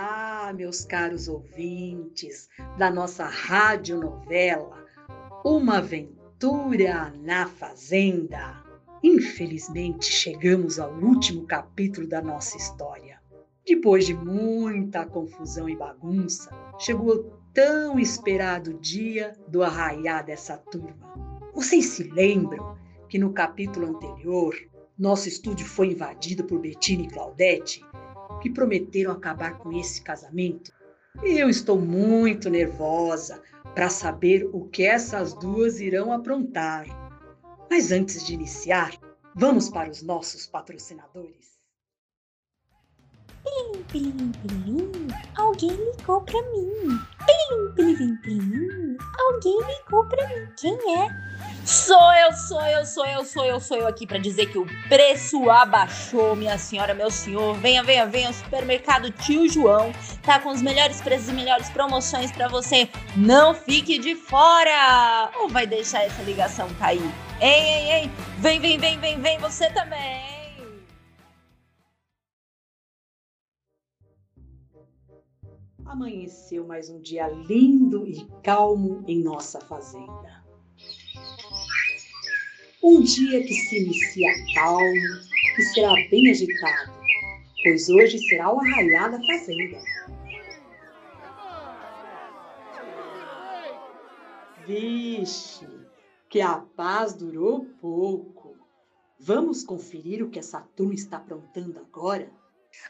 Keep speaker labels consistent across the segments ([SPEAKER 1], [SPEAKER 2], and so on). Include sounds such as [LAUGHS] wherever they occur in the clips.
[SPEAKER 1] Olá, meus caros ouvintes da nossa radionovela Uma Aventura na Fazenda. Infelizmente, chegamos ao último capítulo da nossa história. Depois de muita confusão e bagunça, chegou o tão esperado dia do arraiar dessa turma. Vocês se lembram que no capítulo anterior, nosso estúdio foi invadido por Bettina e Claudete que prometeram acabar com esse casamento. Eu estou muito nervosa para saber o que essas duas irão aprontar. Mas antes de iniciar, vamos para os nossos patrocinadores.
[SPEAKER 2] Plim, plim, plim, alguém ligou para mim. Plim, plim, plim, alguém ligou para mim. Quem é?
[SPEAKER 3] Sou eu, sou eu, sou eu, sou eu, sou eu aqui para dizer que o preço abaixou, minha senhora, meu senhor. Venha, venha, venha, o supermercado Tio João tá com os melhores preços e melhores promoções para você. Não fique de fora! Ou vai deixar essa ligação cair? Ei, ei, ei! Vem, vem, vem, vem, vem, você também!
[SPEAKER 1] Amanheceu mais um dia lindo e calmo em nossa fazenda. Um dia que se inicia calmo, que será bem agitado, pois hoje será o arraiar da fazenda. Vixe, que a paz durou pouco. Vamos conferir o que essa turma está aprontando agora?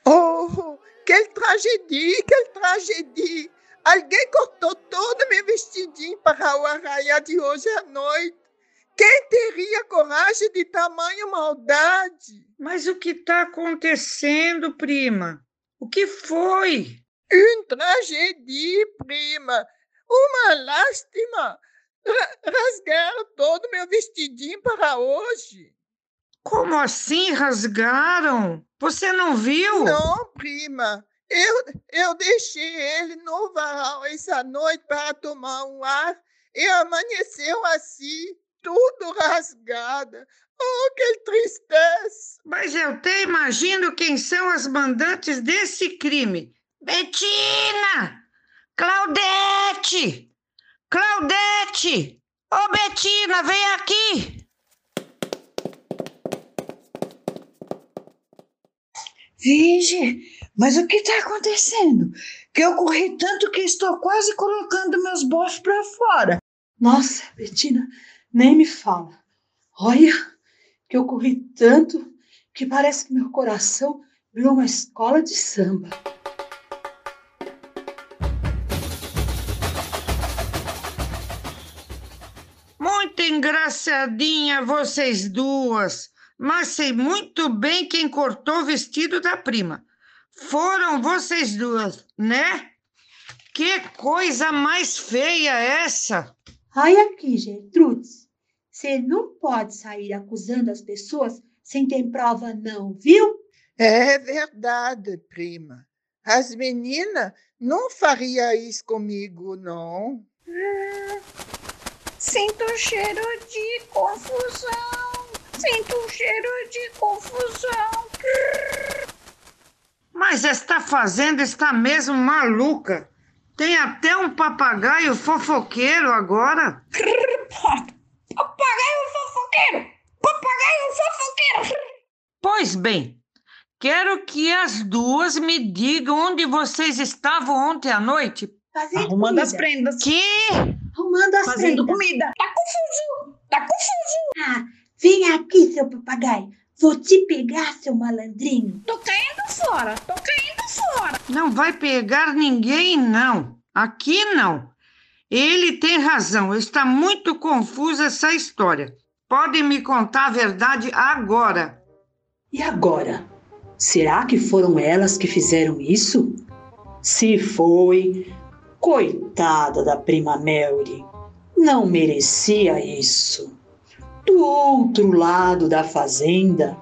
[SPEAKER 4] Oh, que tragédia, que tragédia! Alguém cortou todo meu vestidinho para o arraiar de hoje à noite. Quem teria coragem de tamanha maldade?
[SPEAKER 5] Mas o que está acontecendo, prima? O que foi?
[SPEAKER 4] Uma tragédia, prima. Uma lástima. Rasgaram todo meu vestidinho para hoje.
[SPEAKER 5] Como assim rasgaram? Você não viu?
[SPEAKER 4] Não, prima. Eu, eu deixei ele no varal essa noite para tomar um ar e amanheceu assim, tudo rasgada. Oh, que tristeza!
[SPEAKER 5] Mas eu até imagino quem são as mandantes desse crime. Betina! Claudete! Claudete! Ô, oh, Betina, vem aqui!
[SPEAKER 6] Vige, mas o que está acontecendo? Que eu corri tanto que estou quase colocando meus bofs para fora.
[SPEAKER 1] Nossa, Betina, nem me fala. Olha, que eu corri tanto que parece que meu coração virou uma escola de samba.
[SPEAKER 5] Muito engraçadinha vocês duas mas sei muito bem quem cortou o vestido da prima. Foram vocês duas, né? Que coisa mais feia essa!
[SPEAKER 7] Ai, aqui, Gertrudes. Você não pode sair acusando as pessoas sem ter prova, não, viu?
[SPEAKER 4] É verdade, prima. As meninas não fariam isso comigo, não.
[SPEAKER 2] Hum, sinto cheiro de confusão. Sinto um cheiro de confusão.
[SPEAKER 5] Mas esta fazenda está mesmo maluca. Tem até um papagaio fofoqueiro agora. [LAUGHS]
[SPEAKER 2] Papagaio fofoqueiro! Papagaio fofoqueiro!
[SPEAKER 5] Pois bem, quero que as duas me digam onde vocês estavam ontem à noite.
[SPEAKER 7] Fazendo
[SPEAKER 6] Arrumando
[SPEAKER 7] comida.
[SPEAKER 6] as prendas.
[SPEAKER 5] Que?
[SPEAKER 7] Arrumando as
[SPEAKER 6] Fazendo
[SPEAKER 7] prendas.
[SPEAKER 6] comida.
[SPEAKER 2] Tá confuso! Tá confuso!
[SPEAKER 7] Ah, vem aqui, seu papagaio. Vou te pegar, seu malandrinho.
[SPEAKER 2] Tô caindo fora! Tô caindo fora!
[SPEAKER 5] Não vai pegar ninguém, não. Aqui não. Ele tem razão. Está muito confusa essa história. Podem me contar a verdade agora.
[SPEAKER 1] E agora? Será que foram elas que fizeram isso? Se foi, coitada da prima Melry, não merecia isso. Do outro lado da fazenda,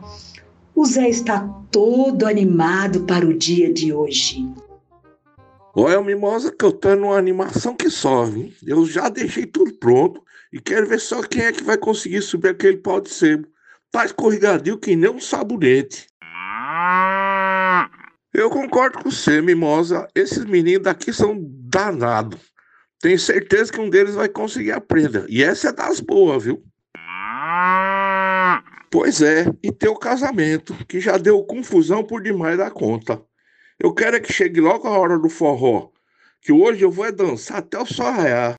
[SPEAKER 1] o Zé está todo animado para o dia de hoje.
[SPEAKER 8] Olha, Mimosa, que eu tô numa animação que só, viu? Eu já deixei tudo pronto e quero ver só quem é que vai conseguir subir aquele pau de sebo. Tá escorregadio que nem um sabonete. Eu concordo com você, Mimosa. Esses meninos daqui são danados. Tenho certeza que um deles vai conseguir a prenda. E essa é das boas, viu? Pois é, e teu casamento, que já deu confusão por demais da conta. Eu quero é que chegue logo a hora do forró, que hoje eu vou é dançar até o sol raiar.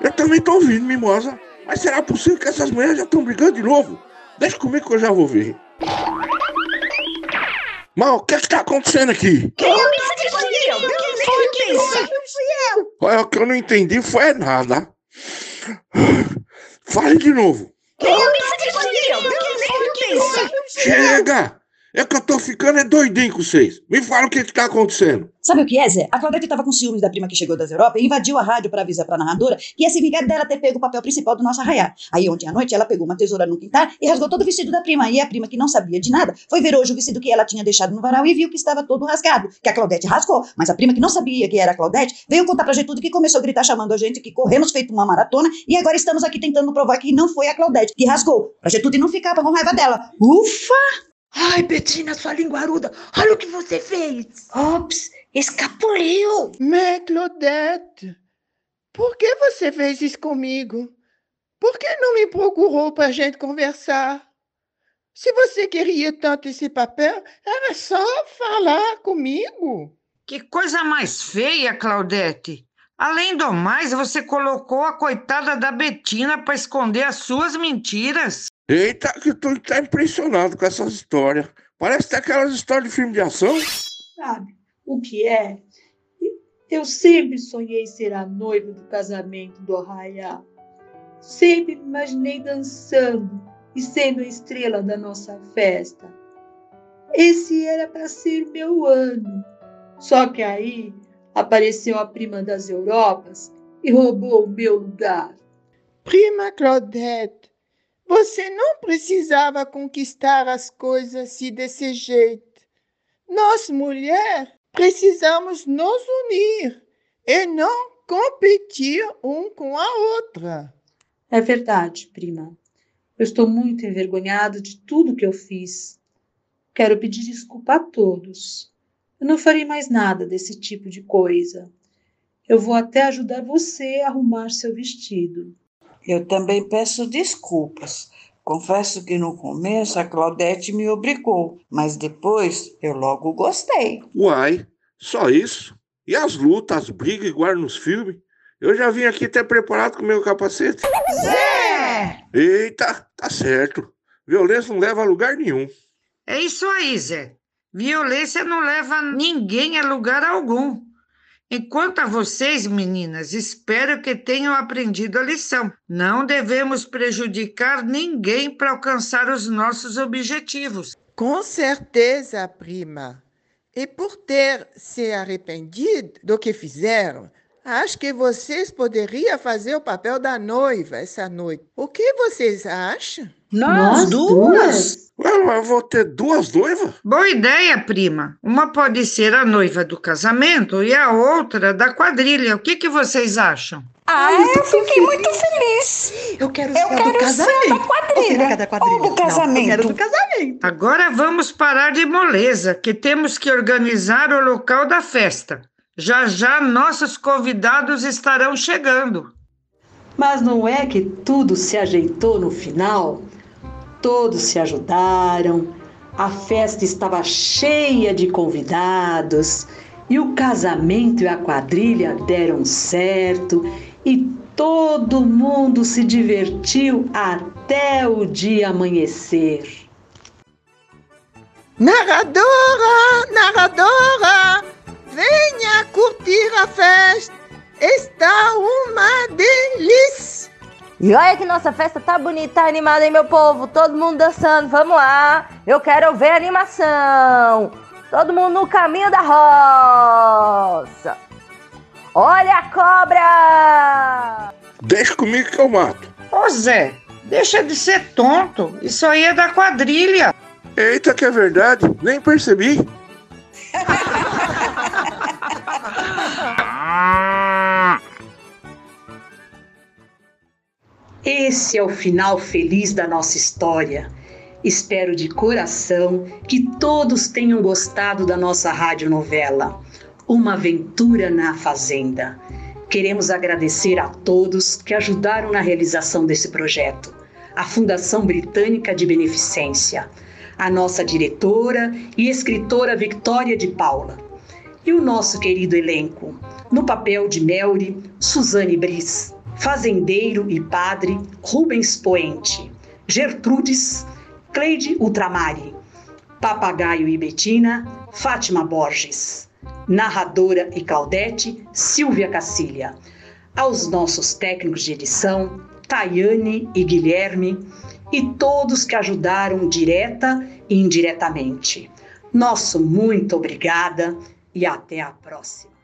[SPEAKER 8] Eu também tô ouvindo, Mimosa. Mas será possível que essas mulheres já estão brigando de novo? Deixa comigo que eu já vou ver. Mas o que é que tá acontecendo aqui?
[SPEAKER 2] Quem eu disse que fui eu? Foi foi?
[SPEAKER 8] O que eu não entendi foi nada. Fale de novo.
[SPEAKER 2] Quem eu disse que fui eu? Quem foi foi?
[SPEAKER 8] Chega! É que eu tô ficando é doidinho com vocês. Me fala o que que tá acontecendo.
[SPEAKER 9] Sabe o que é, Zé? A Claudete tava com ciúmes da prima que chegou das Europa e invadiu a rádio para avisar pra narradora que ia se vingar dela ter pego o papel principal do nosso arraiar. Aí ontem à noite ela pegou uma tesoura no quintal e rasgou todo o vestido da prima. E a prima, que não sabia de nada, foi ver hoje o vestido que ela tinha deixado no varal e viu que estava todo rasgado. Que a Claudete rasgou. Mas a prima, que não sabia que era a Claudete, veio contar pra gente tudo que começou a gritar chamando a gente, que corremos feito uma maratona e agora estamos aqui tentando provar que não foi a Claudete que rasgou. Pra Getude não ficar com raiva dela. Ufa!
[SPEAKER 7] Ai, Betina, sua linguaruda, olha o que você fez.
[SPEAKER 2] Ops, escapuliu.
[SPEAKER 4] Mais Claudette, por que você fez isso comigo? Por que não me procurou para a gente conversar? Se você queria tanto esse papel, era só falar comigo.
[SPEAKER 5] Que coisa mais feia, Claudete. Além do mais, você colocou a coitada da Betina para esconder as suas mentiras.
[SPEAKER 8] Eita, que tu tá impressionado com essas histórias. Parece até aquelas histórias de filme de ação.
[SPEAKER 7] Sabe o que é? Eu sempre sonhei ser a noiva do casamento do Arraiá. Sempre me imaginei dançando e sendo a estrela da nossa festa. Esse era para ser meu ano. Só que aí apareceu a prima das Europas e roubou o meu lugar.
[SPEAKER 4] Prima Claudette, você não precisava conquistar as coisas assim desse jeito. Nós, mulher, precisamos nos unir e não competir um com a outra.
[SPEAKER 1] É verdade, prima. Eu estou muito envergonhada de tudo que eu fiz. Quero pedir desculpa a todos. Eu não farei mais nada desse tipo de coisa. Eu vou até ajudar você a arrumar seu vestido.
[SPEAKER 6] Eu também peço desculpas. Confesso que no começo a Claudete me obrigou, mas depois eu logo gostei.
[SPEAKER 8] Uai, só isso? E as lutas, as brigas igual nos filmes? Eu já vim aqui até preparado com o meu capacete.
[SPEAKER 5] Zé!
[SPEAKER 8] Eita, tá certo. Violência não leva a lugar nenhum.
[SPEAKER 5] É isso aí, Zé. Violência não leva ninguém a lugar algum. Enquanto a vocês, meninas, espero que tenham aprendido a lição. Não devemos prejudicar ninguém para alcançar os nossos objetivos.
[SPEAKER 4] Com certeza, prima. E por ter se arrependido do que fizeram, acho que vocês poderiam fazer o papel da noiva essa noite. O que vocês acham?
[SPEAKER 9] Nós, duas?
[SPEAKER 8] Ué, mas eu vou ter duas noivas?
[SPEAKER 5] Boa ideia, prima. Uma pode ser a noiva do casamento e a outra da quadrilha. O que, que vocês acham?
[SPEAKER 2] Ah, eu fiquei muito feliz.
[SPEAKER 9] Eu quero
[SPEAKER 2] Eu
[SPEAKER 9] ser a do
[SPEAKER 2] quero ser a
[SPEAKER 9] casamento.
[SPEAKER 2] da quadrilha.
[SPEAKER 9] Ou da quadrilha.
[SPEAKER 2] Ou do
[SPEAKER 9] Não, eu quero
[SPEAKER 2] casamento.
[SPEAKER 9] do casamento.
[SPEAKER 5] Agora vamos parar de moleza, que temos que organizar o local da festa. Já já nossos convidados estarão chegando.
[SPEAKER 1] Mas não é que tudo se ajeitou no final? Todos se ajudaram, a festa estava cheia de convidados e o casamento e a quadrilha deram certo e todo mundo se divertiu até o dia amanhecer.
[SPEAKER 4] Narradora, narradora, venha curtir a festa. Está delícia.
[SPEAKER 3] E olha que nossa festa tá bonita, tá animada, hein, meu povo? Todo mundo dançando, vamos lá! Eu quero ver a animação! Todo mundo no caminho da roça! Olha a cobra!
[SPEAKER 8] Deixa comigo que eu mato.
[SPEAKER 5] Ô Zé, deixa de ser tonto. Isso aí é da quadrilha.
[SPEAKER 8] Eita, que é verdade, nem percebi. [LAUGHS]
[SPEAKER 1] Esse é o final feliz da nossa história. Espero de coração que todos tenham gostado da nossa radionovela, Uma Aventura na Fazenda. Queremos agradecer a todos que ajudaram na realização desse projeto. A Fundação Britânica de Beneficência, a nossa diretora e escritora Victória de Paula, e o nosso querido elenco, no papel de Melry, Suzane Briz, fazendeiro e padre Rubens Poente, Gertrudes, Cleide Ultramari, Papagaio e Betina, Fátima Borges, narradora e Claudete, Silvia Cacilha. Aos nossos técnicos de edição, Tayane e Guilherme, e todos que ajudaram direta e indiretamente. Nosso muito obrigada e até a próxima.